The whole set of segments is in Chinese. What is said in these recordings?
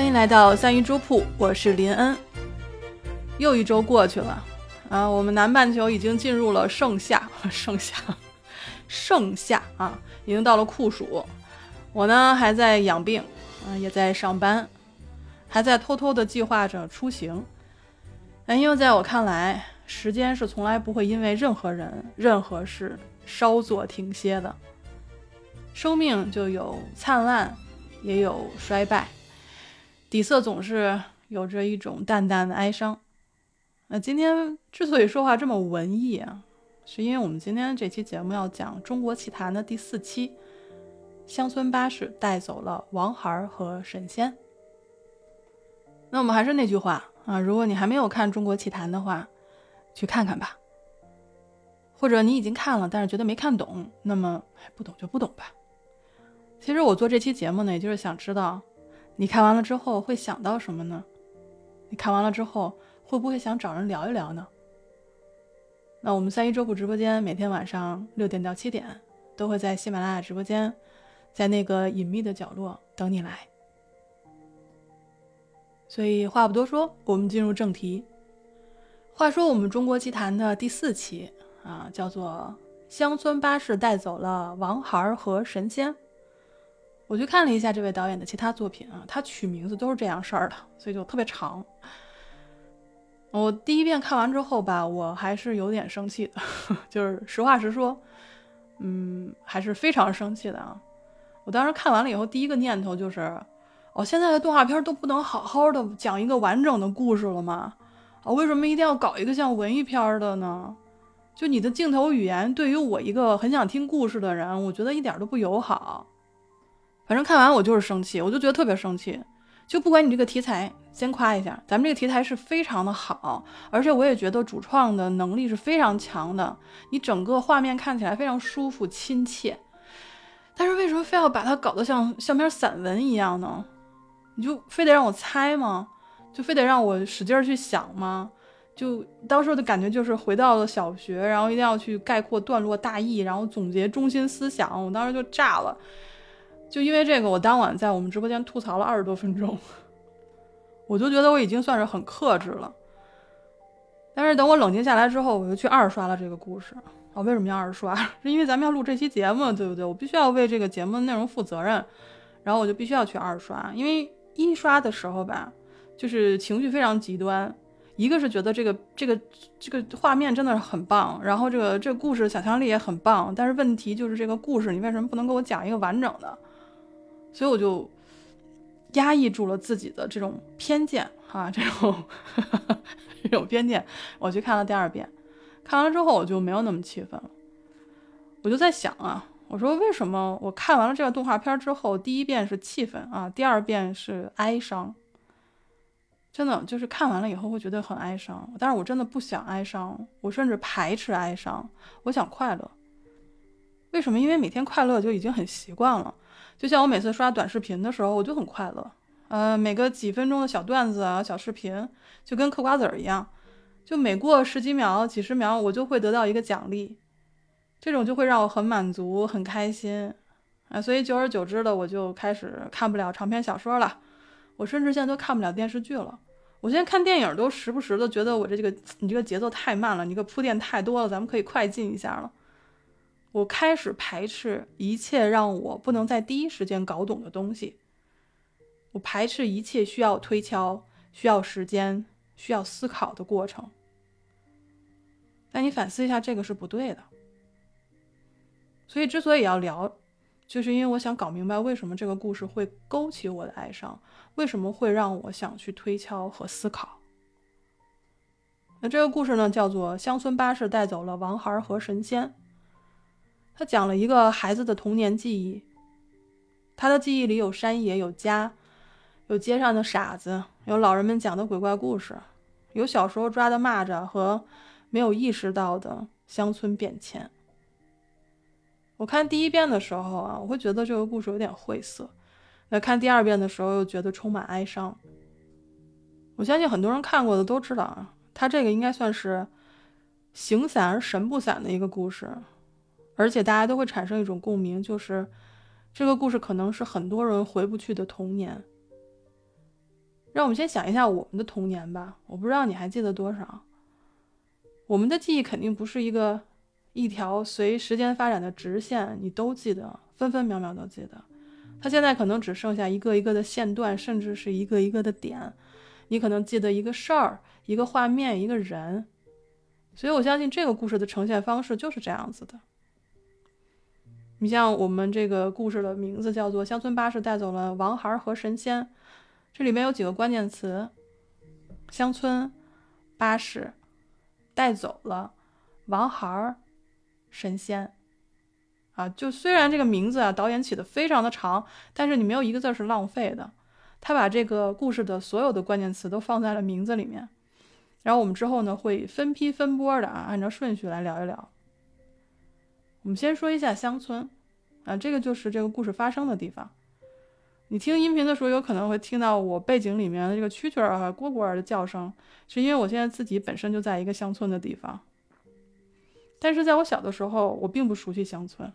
欢迎来到三鱼粥铺，我是林恩。又一周过去了啊，我们南半球已经进入了盛夏，盛夏，盛夏啊，已经到了酷暑。我呢还在养病，啊，也在上班，还在偷偷的计划着出行。哎，因为在我看来，时间是从来不会因为任何人、任何事稍作停歇的。生命就有灿烂，也有衰败。底色总是有着一种淡淡的哀伤。那今天之所以说话这么文艺啊，是因为我们今天这期节目要讲《中国奇谭》的第四期，乡村巴士带走了王孩和神仙。那我们还是那句话啊，如果你还没有看《中国奇谭》的话，去看看吧。或者你已经看了，但是觉得没看懂，那么不懂就不懂吧。其实我做这期节目呢，也就是想知道。你看完了之后会想到什么呢？你看完了之后会不会想找人聊一聊呢？那我们三一周铺直播间每天晚上六点到七点都会在喜马拉雅直播间，在那个隐秘的角落等你来。所以话不多说，我们进入正题。话说我们中国奇谭的第四期啊，叫做《乡村巴士带走了王孩和神仙》。我去看了一下这位导演的其他作品啊，他取名字都是这样式儿的，所以就特别长。我第一遍看完之后吧，我还是有点生气的，就是实话实说，嗯，还是非常生气的啊。我当时看完了以后，第一个念头就是，哦，现在的动画片都不能好好的讲一个完整的故事了吗？啊，为什么一定要搞一个像文艺片的呢？就你的镜头语言，对于我一个很想听故事的人，我觉得一点都不友好。反正看完我就是生气，我就觉得特别生气。就不管你这个题材，先夸一下，咱们这个题材是非常的好，而且我也觉得主创的能力是非常强的。你整个画面看起来非常舒服亲切，但是为什么非要把它搞得像像篇散文一样呢？你就非得让我猜吗？就非得让我使劲儿去想吗？就当时的感觉就是回到了小学，然后一定要去概括段落大意，然后总结中心思想。我当时就炸了。就因为这个，我当晚在我们直播间吐槽了二十多分钟，我就觉得我已经算是很克制了。但是等我冷静下来之后，我就去二刷了这个故事。我为什么要二刷？是因为咱们要录这期节目，对不对？我必须要为这个节目的内容负责任，然后我就必须要去二刷。因为一刷的时候吧，就是情绪非常极端。一个是觉得这个这个这个画面真的是很棒，然后这个这个故事想象力也很棒，但是问题就是这个故事你为什么不能给我讲一个完整的？所以我就压抑住了自己的这种偏见，哈，这种 这种偏见，我去看了第二遍，看完了之后我就没有那么气愤了。我就在想啊，我说为什么我看完了这个动画片之后，第一遍是气愤啊，第二遍是哀伤？真的就是看完了以后会觉得很哀伤，但是我真的不想哀伤，我甚至排斥哀伤，我想快乐。为什么？因为每天快乐就已经很习惯了。就像我每次刷短视频的时候，我就很快乐。呃，每个几分钟的小段子啊、小视频，就跟嗑瓜子儿一样，就每过十几秒、几十秒，我就会得到一个奖励，这种就会让我很满足、很开心啊。所以久而久之的，我就开始看不了长篇小说了，我甚至现在都看不了电视剧了。我现在看电影都时不时的觉得我这这个你这个节奏太慢了，你这个铺垫太多了，咱们可以快进一下了。我开始排斥一切让我不能在第一时间搞懂的东西。我排斥一切需要推敲、需要时间、需要思考的过程。但你反思一下，这个是不对的。所以，之所以要聊，就是因为我想搞明白为什么这个故事会勾起我的哀伤，为什么会让我想去推敲和思考。那这个故事呢，叫做《乡村巴士带走了王孩和神仙》。他讲了一个孩子的童年记忆，他的记忆里有山野，有家，有街上的傻子，有老人们讲的鬼怪故事，有小时候抓的蚂蚱和没有意识到的乡村变迁。我看第一遍的时候啊，我会觉得这个故事有点晦涩；那看第二遍的时候，又觉得充满哀伤。我相信很多人看过的都知道啊，他这个应该算是形散而神不散的一个故事。而且大家都会产生一种共鸣，就是这个故事可能是很多人回不去的童年。让我们先想一下我们的童年吧。我不知道你还记得多少。我们的记忆肯定不是一个一条随时间发展的直线，你都记得，分分秒秒都记得。它现在可能只剩下一个一个的线段，甚至是一个一个的点。你可能记得一个事儿、一个画面、一个人。所以我相信这个故事的呈现方式就是这样子的。你像我们这个故事的名字叫做《乡村巴士带走了王孩和神仙》，这里面有几个关键词：乡村巴士。带走了王孩，神仙啊！就虽然这个名字啊，导演起的非常的长，但是你没有一个字是浪费的。他把这个故事的所有的关键词都放在了名字里面。然后我们之后呢，会分批分波的啊，按照顺序来聊一聊。我们先说一下乡村啊，这个就是这个故事发生的地方。你听音频的时候，有可能会听到我背景里面的这个蛐蛐儿啊、蝈蝈儿的叫声，是因为我现在自己本身就在一个乡村的地方。但是在我小的时候，我并不熟悉乡村。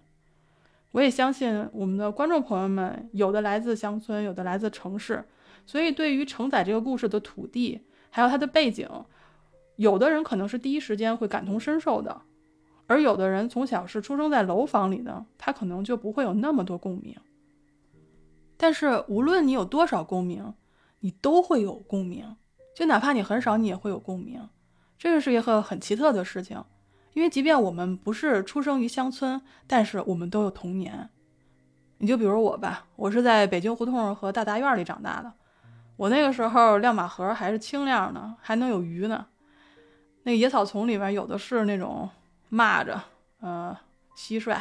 我也相信我们的观众朋友们，有的来自乡村，有的来自城市，所以对于承载这个故事的土地，还有它的背景，有的人可能是第一时间会感同身受的，而有的人从小是出生在楼房里的，他可能就不会有那么多共鸣。但是无论你有多少共鸣，你都会有共鸣，就哪怕你很少，你也会有共鸣。这个是一个很奇特的事情，因为即便我们不是出生于乡村，但是我们都有童年。你就比如我吧，我是在北京胡同和大杂院里长大的，我那个时候亮马河还是清亮的，还能有鱼呢。那野草丛里面有的是那种蚂蚱，呃，蟋蟀。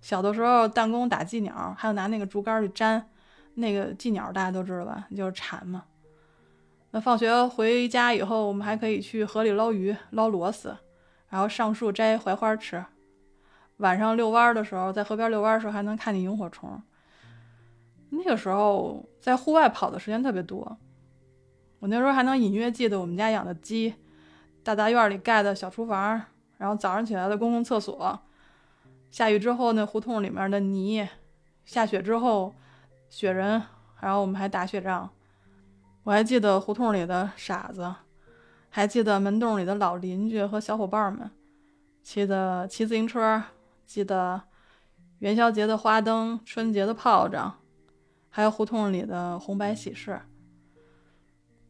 小的时候弹弓打寄鸟，还有拿那个竹竿去粘。那个寄鸟大家都知道吧，就是蝉嘛。那放学回家以后，我们还可以去河里捞鱼、捞螺丝，然后上树摘槐花吃。晚上遛弯的时候，在河边遛弯的时候，还能看见萤火虫。那个时候在户外跑的时间特别多。我那时候还能隐约记得我们家养的鸡，大杂院里盖的小厨房，然后早上起来的公共厕所。下雨之后，那胡同里面的泥，下雪之后。雪人，然后我们还打雪仗。我还记得胡同里的傻子，还记得门洞里的老邻居和小伙伴们，骑的骑自行车，记得元宵节的花灯、春节的炮仗，还有胡同里的红白喜事。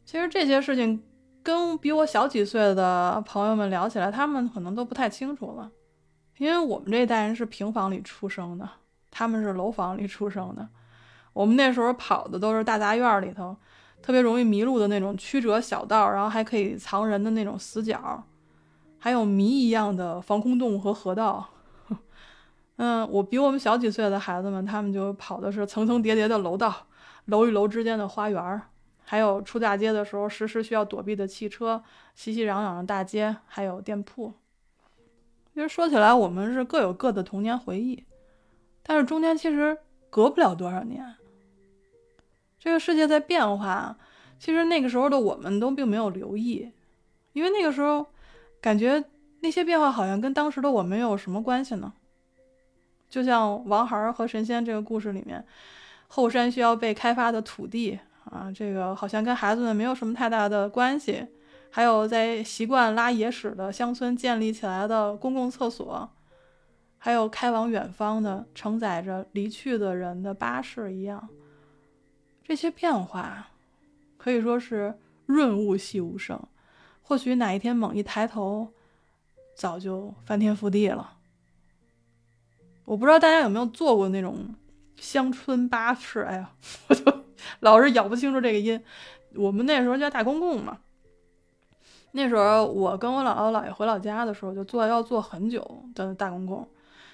其实这些事情跟比我小几岁的朋友们聊起来，他们可能都不太清楚了，因为我们这一代人是平房里出生的，他们是楼房里出生的。我们那时候跑的都是大杂院里头，特别容易迷路的那种曲折小道，然后还可以藏人的那种死角，还有谜一样的防空洞和河道。嗯，我比我们小几岁的孩子们，他们就跑的是层层叠叠的楼道，楼与楼之间的花园儿，还有出大街的时候时时需要躲避的汽车，熙熙攘攘的大街，还有店铺。其实说起来，我们是各有各的童年回忆，但是中间其实隔不了多少年。这个世界在变化，其实那个时候的我们都并没有留意，因为那个时候感觉那些变化好像跟当时的我们有什么关系呢？就像王孩儿和神仙这个故事里面，后山需要被开发的土地啊，这个好像跟孩子们没有什么太大的关系。还有在习惯拉野屎的乡村建立起来的公共厕所，还有开往远方的承载着离去的人的巴士一样。这些变化可以说是润物细无声，或许哪一天猛一抬头，早就翻天覆地了。我不知道大家有没有坐过那种乡村巴士？哎呀，我就老是咬不清楚这个音。我们那时候叫大公共嘛。那时候我跟我姥姥姥爷回老家的时候，就坐要坐很久的大公共。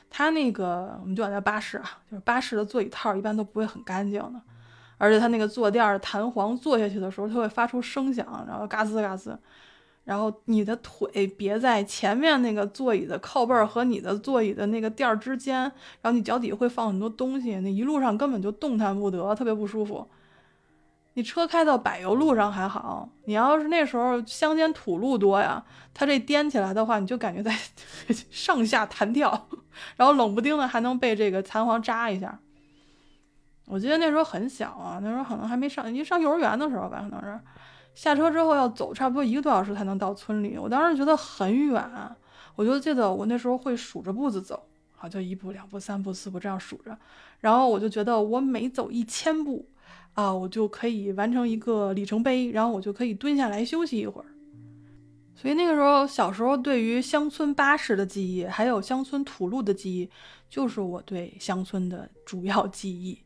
他那个我们就管叫巴士啊，就是巴士的座椅套一般都不会很干净的。而且它那个坐垫弹簧，坐下去的时候它会发出声响，然后嘎吱嘎吱，然后你的腿别在前面那个座椅的靠背和你的座椅的那个垫儿之间，然后你脚底会放很多东西，那一路上根本就动弹不得，特别不舒服。你车开到柏油路上还好，你要是那时候乡间土路多呀，它这颠起来的话，你就感觉在 上下弹跳，然后冷不丁的还能被这个弹簧扎一下。我记得那时候很小啊，那时候可能还没上，一上幼儿园的时候吧，可能是下车之后要走差不多一个多小时才能到村里。我当时觉得很远，我就记得我那时候会数着步子走，好就一步两步三步四步这样数着，然后我就觉得我每走一千步啊，我就可以完成一个里程碑，然后我就可以蹲下来休息一会儿。所以那个时候小时候对于乡村巴士的记忆，还有乡村土路的记忆，就是我对乡村的主要记忆。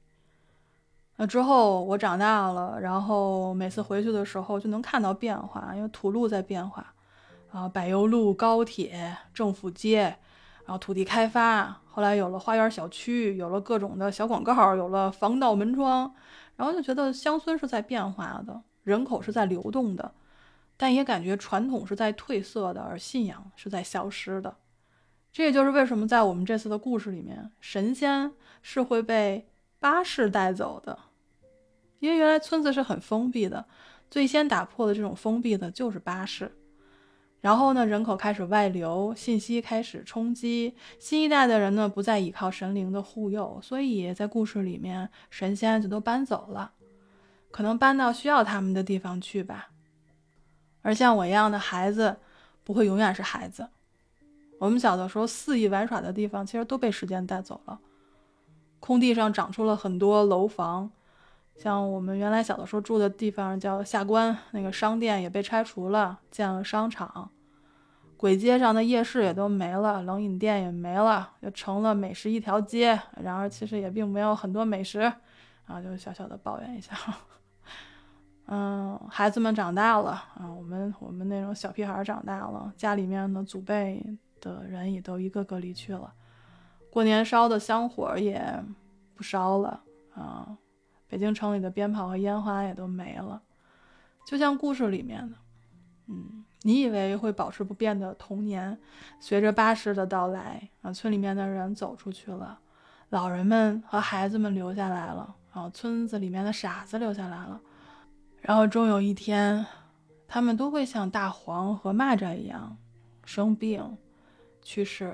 那之后我长大了，然后每次回去的时候就能看到变化，因为土路在变化，啊，柏油路、高铁、政府街，然后土地开发，后来有了花园小区，有了各种的小广告，有了防盗门窗，然后就觉得乡村是在变化的，人口是在流动的，但也感觉传统是在褪色的，而信仰是在消失的。这也就是为什么在我们这次的故事里面，神仙是会被巴士带走的。因为原来村子是很封闭的，最先打破的这种封闭的就是巴士。然后呢，人口开始外流，信息开始冲击，新一代的人呢不再依靠神灵的护佑，所以在故事里面，神仙就都搬走了，可能搬到需要他们的地方去吧。而像我一样的孩子，不会永远是孩子。我们小的时候肆意玩耍的地方，其实都被时间带走了。空地上长出了很多楼房。像我们原来小的时候住的地方叫下关，那个商店也被拆除了，建了商场。鬼街上的夜市也都没了，冷饮店也没了，就成了美食一条街。然而其实也并没有很多美食，啊，就小小的抱怨一下。嗯，孩子们长大了啊，我们我们那种小屁孩长大了，家里面的祖辈的人也都一个个离去了，过年烧的香火也不烧了啊。北京城里的鞭炮和烟花也都没了，就像故事里面的，嗯，你以为会保持不变的童年，随着巴士的到来啊，村里面的人走出去了，老人们和孩子们留下来了，然后村子里面的傻子留下来了，然后终有一天，他们都会像大黄和蚂蚱一样生病、去世，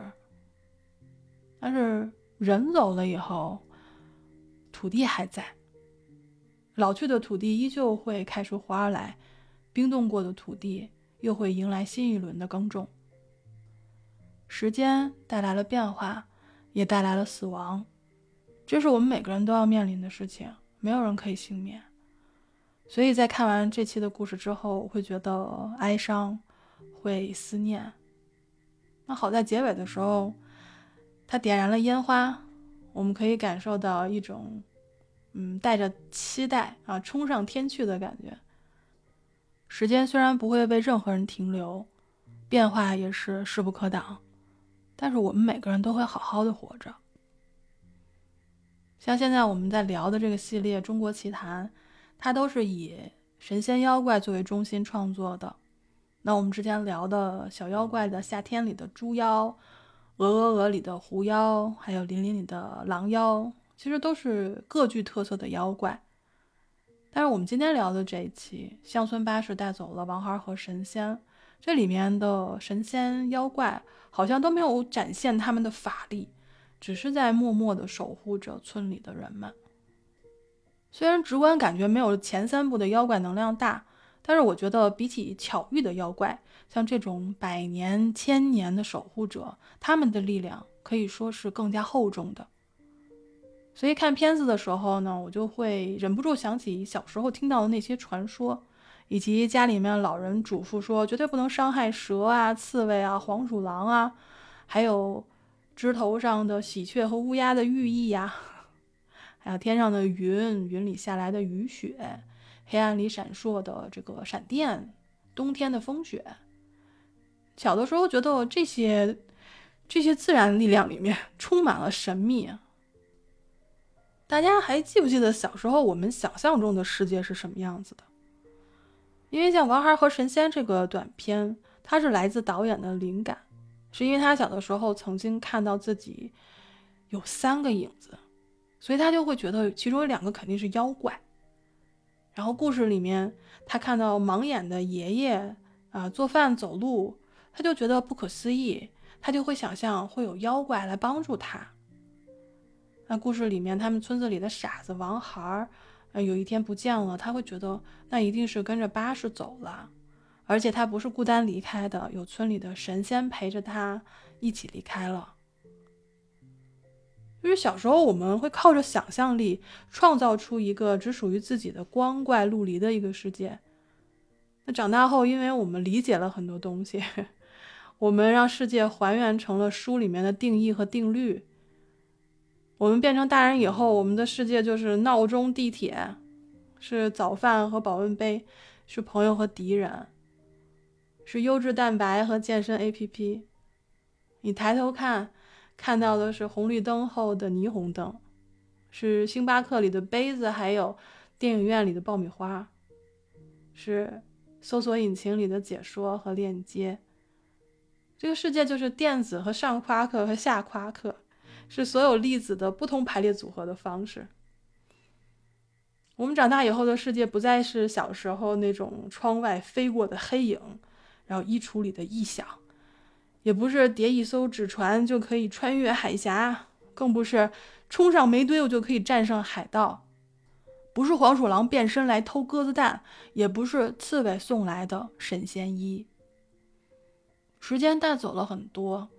但是人走了以后，土地还在。老去的土地依旧会开出花来，冰冻过的土地又会迎来新一轮的耕种。时间带来了变化，也带来了死亡，这是我们每个人都要面临的事情，没有人可以幸免。所以在看完这期的故事之后，会觉得哀伤，会思念。那好在结尾的时候，他点燃了烟花，我们可以感受到一种。嗯，带着期待啊，冲上天去的感觉。时间虽然不会为任何人停留，变化也是势不可挡，但是我们每个人都会好好的活着。像现在我们在聊的这个系列《中国奇谭》，它都是以神仙妖怪作为中心创作的。那我们之前聊的小妖怪的夏天里的猪妖，鹅鹅鹅里的狐妖，还有林林里的狼妖。其实都是各具特色的妖怪，但是我们今天聊的这一期《乡村巴士带走了王孩和神仙》，这里面的神仙妖怪好像都没有展现他们的法力，只是在默默地守护着村里的人们。虽然直观感觉没有前三部的妖怪能量大，但是我觉得比起巧遇的妖怪，像这种百年、千年的守护者，他们的力量可以说是更加厚重的。所以看片子的时候呢，我就会忍不住想起小时候听到的那些传说，以及家里面老人嘱咐说绝对不能伤害蛇啊、刺猬啊、黄鼠狼啊，还有枝头上的喜鹊和乌鸦的寓意呀，还有天上的云、云里下来的雨雪，黑暗里闪烁的这个闪电，冬天的风雪。小的时候觉得这些这些自然力量里面充满了神秘。大家还记不记得小时候我们想象中的世界是什么样子的？因为像《王孩和神仙》这个短片，它是来自导演的灵感，是因为他小的时候曾经看到自己有三个影子，所以他就会觉得其中有两个肯定是妖怪。然后故事里面他看到盲眼的爷爷啊做饭走路，他就觉得不可思议，他就会想象会有妖怪来帮助他。那故事里面，他们村子里的傻子王孩儿，呃，有一天不见了，他会觉得那一定是跟着巴士走了，而且他不是孤单离开的，有村里的神仙陪着他一起离开了。就是小时候我们会靠着想象力创造出一个只属于自己的光怪陆离的一个世界。那长大后，因为我们理解了很多东西，我们让世界还原成了书里面的定义和定律。我们变成大人以后，我们的世界就是闹钟、地铁，是早饭和保温杯，是朋友和敌人，是优质蛋白和健身 APP。你抬头看，看到的是红绿灯后的霓虹灯，是星巴克里的杯子，还有电影院里的爆米花，是搜索引擎里的解说和链接。这个世界就是电子和上夸克和下夸克。是所有粒子的不同排列组合的方式。我们长大以后的世界不再是小时候那种窗外飞过的黑影，然后衣橱里的异响，也不是叠一艘纸船就可以穿越海峡，更不是冲上煤堆我就可以战胜海盗，不是黄鼠狼变身来偷鸽子蛋，也不是刺猬送来的神仙衣。时间带走了很多。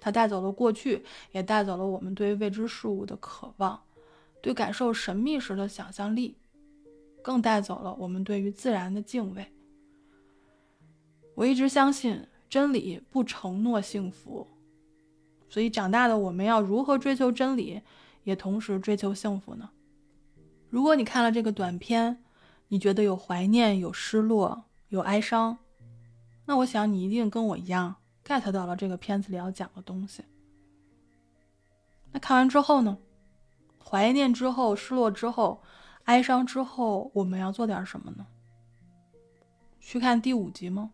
它带走了过去，也带走了我们对未知事物的渴望，对感受神秘时的想象力，更带走了我们对于自然的敬畏。我一直相信真理不承诺幸福，所以长大的我们要如何追求真理，也同时追求幸福呢？如果你看了这个短片，你觉得有怀念、有失落、有哀伤，那我想你一定跟我一样。Get 到了这个片子里要讲的东西。那看完之后呢？怀念之后，失落之后，哀伤之后，我们要做点什么呢？去看第五集吗？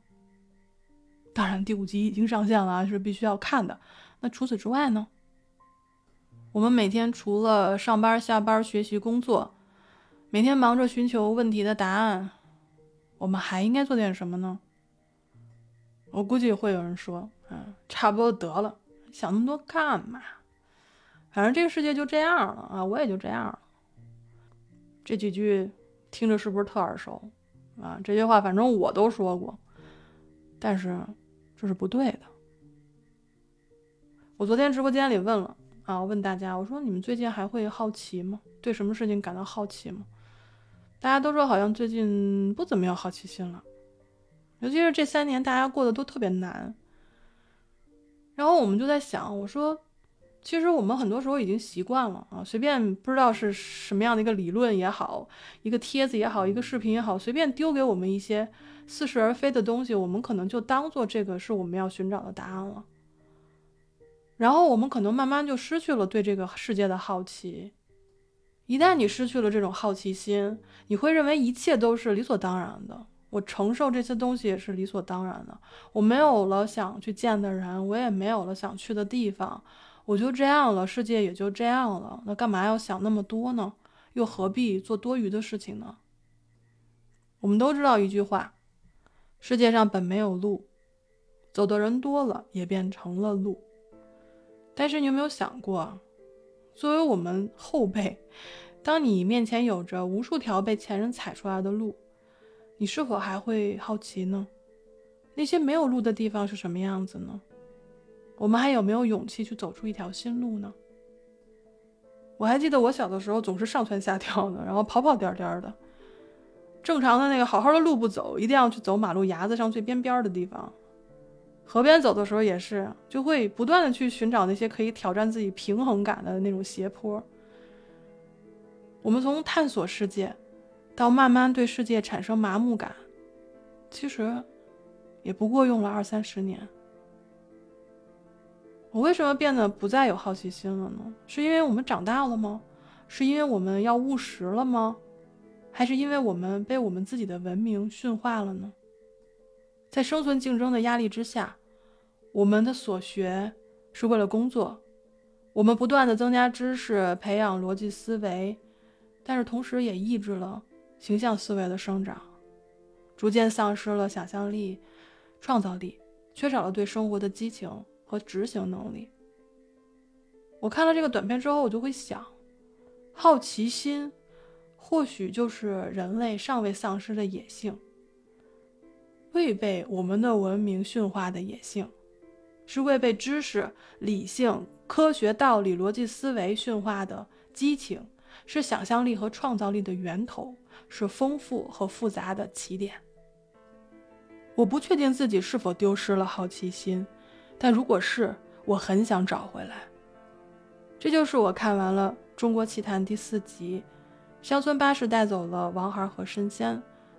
当然，第五集已经上线了，是必须要看的。那除此之外呢？我们每天除了上班、下班、学习、工作，每天忙着寻求问题的答案，我们还应该做点什么呢？我估计会有人说，嗯，差不多得了，想那么多干嘛？反正这个世界就这样了啊，我也就这样了。这几句听着是不是特耳熟啊？这些话反正我都说过，但是这是不对的。我昨天直播间里问了啊，我问大家，我说你们最近还会好奇吗？对什么事情感到好奇吗？大家都说好像最近不怎么有好奇心了。尤其是这三年，大家过得都特别难。然后我们就在想，我说，其实我们很多时候已经习惯了啊，随便不知道是什么样的一个理论也好，一个帖子也好，一个视频也好，随便丢给我们一些似是而非的东西，我们可能就当做这个是我们要寻找的答案了。然后我们可能慢慢就失去了对这个世界的好奇。一旦你失去了这种好奇心，你会认为一切都是理所当然的。我承受这些东西也是理所当然的。我没有了想去见的人，我也没有了想去的地方，我就这样了，世界也就这样了。那干嘛要想那么多呢？又何必做多余的事情呢？我们都知道一句话：世界上本没有路，走的人多了，也变成了路。但是你有没有想过，作为我们后辈，当你面前有着无数条被前人踩出来的路？你是否还会好奇呢？那些没有路的地方是什么样子呢？我们还有没有勇气去走出一条新路呢？我还记得我小的时候总是上蹿下跳的，然后跑跑颠颠的。正常的那个好好的路不走，一定要去走马路牙子上最边边的地方。河边走的时候也是，就会不断的去寻找那些可以挑战自己平衡感的那种斜坡。我们从探索世界。到慢慢对世界产生麻木感，其实也不过用了二三十年。我为什么变得不再有好奇心了呢？是因为我们长大了吗？是因为我们要务实了吗？还是因为我们被我们自己的文明驯化了呢？在生存竞争的压力之下，我们的所学是为了工作，我们不断的增加知识，培养逻辑思维，但是同时也抑制了。形象思维的生长，逐渐丧失了想象力、创造力，缺少了对生活的激情和执行能力。我看了这个短片之后，我就会想，好奇心或许就是人类尚未丧失的野性，未被我们的文明驯化的野性，是未被知识、理性、科学道理、逻辑思维驯化的激情，是想象力和创造力的源头，是丰富和复杂的起点。我不确定自己是否丢失了好奇心，但如果是，我很想找回来。这就是我看完了《中国奇谭》第四集《乡村巴士带走了王孩和神仙》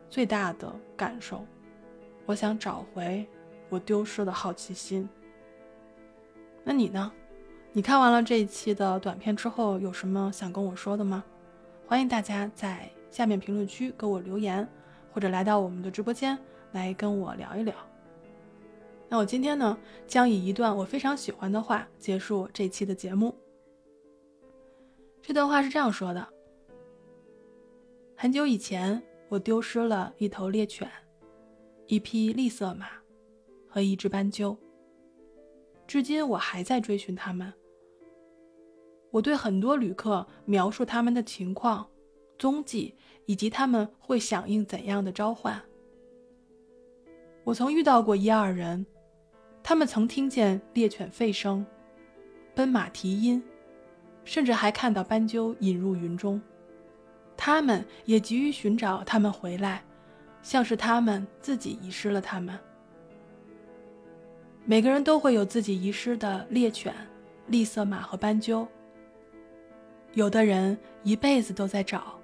最大的感受。我想找回我丢失的好奇心。那你呢？你看完了这一期的短片之后，有什么想跟我说的吗？欢迎大家在下面评论区给我留言，或者来到我们的直播间。来跟我聊一聊。那我今天呢，将以一段我非常喜欢的话结束这期的节目。这段话是这样说的：很久以前，我丢失了一头猎犬、一匹栗色马和一只斑鸠。至今，我还在追寻它们。我对很多旅客描述他们的情况、踪迹以及他们会响应怎样的召唤。我曾遇到过一二人，他们曾听见猎犬吠声、奔马蹄音，甚至还看到斑鸠引入云中。他们也急于寻找他们回来，像是他们自己遗失了他们。每个人都会有自己遗失的猎犬、栗色马和斑鸠。有的人一辈子都在找，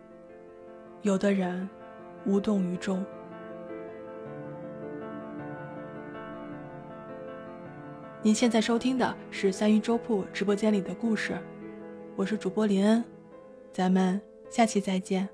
有的人无动于衷。您现在收听的是三鱼粥铺直播间里的故事，我是主播林恩，咱们下期再见。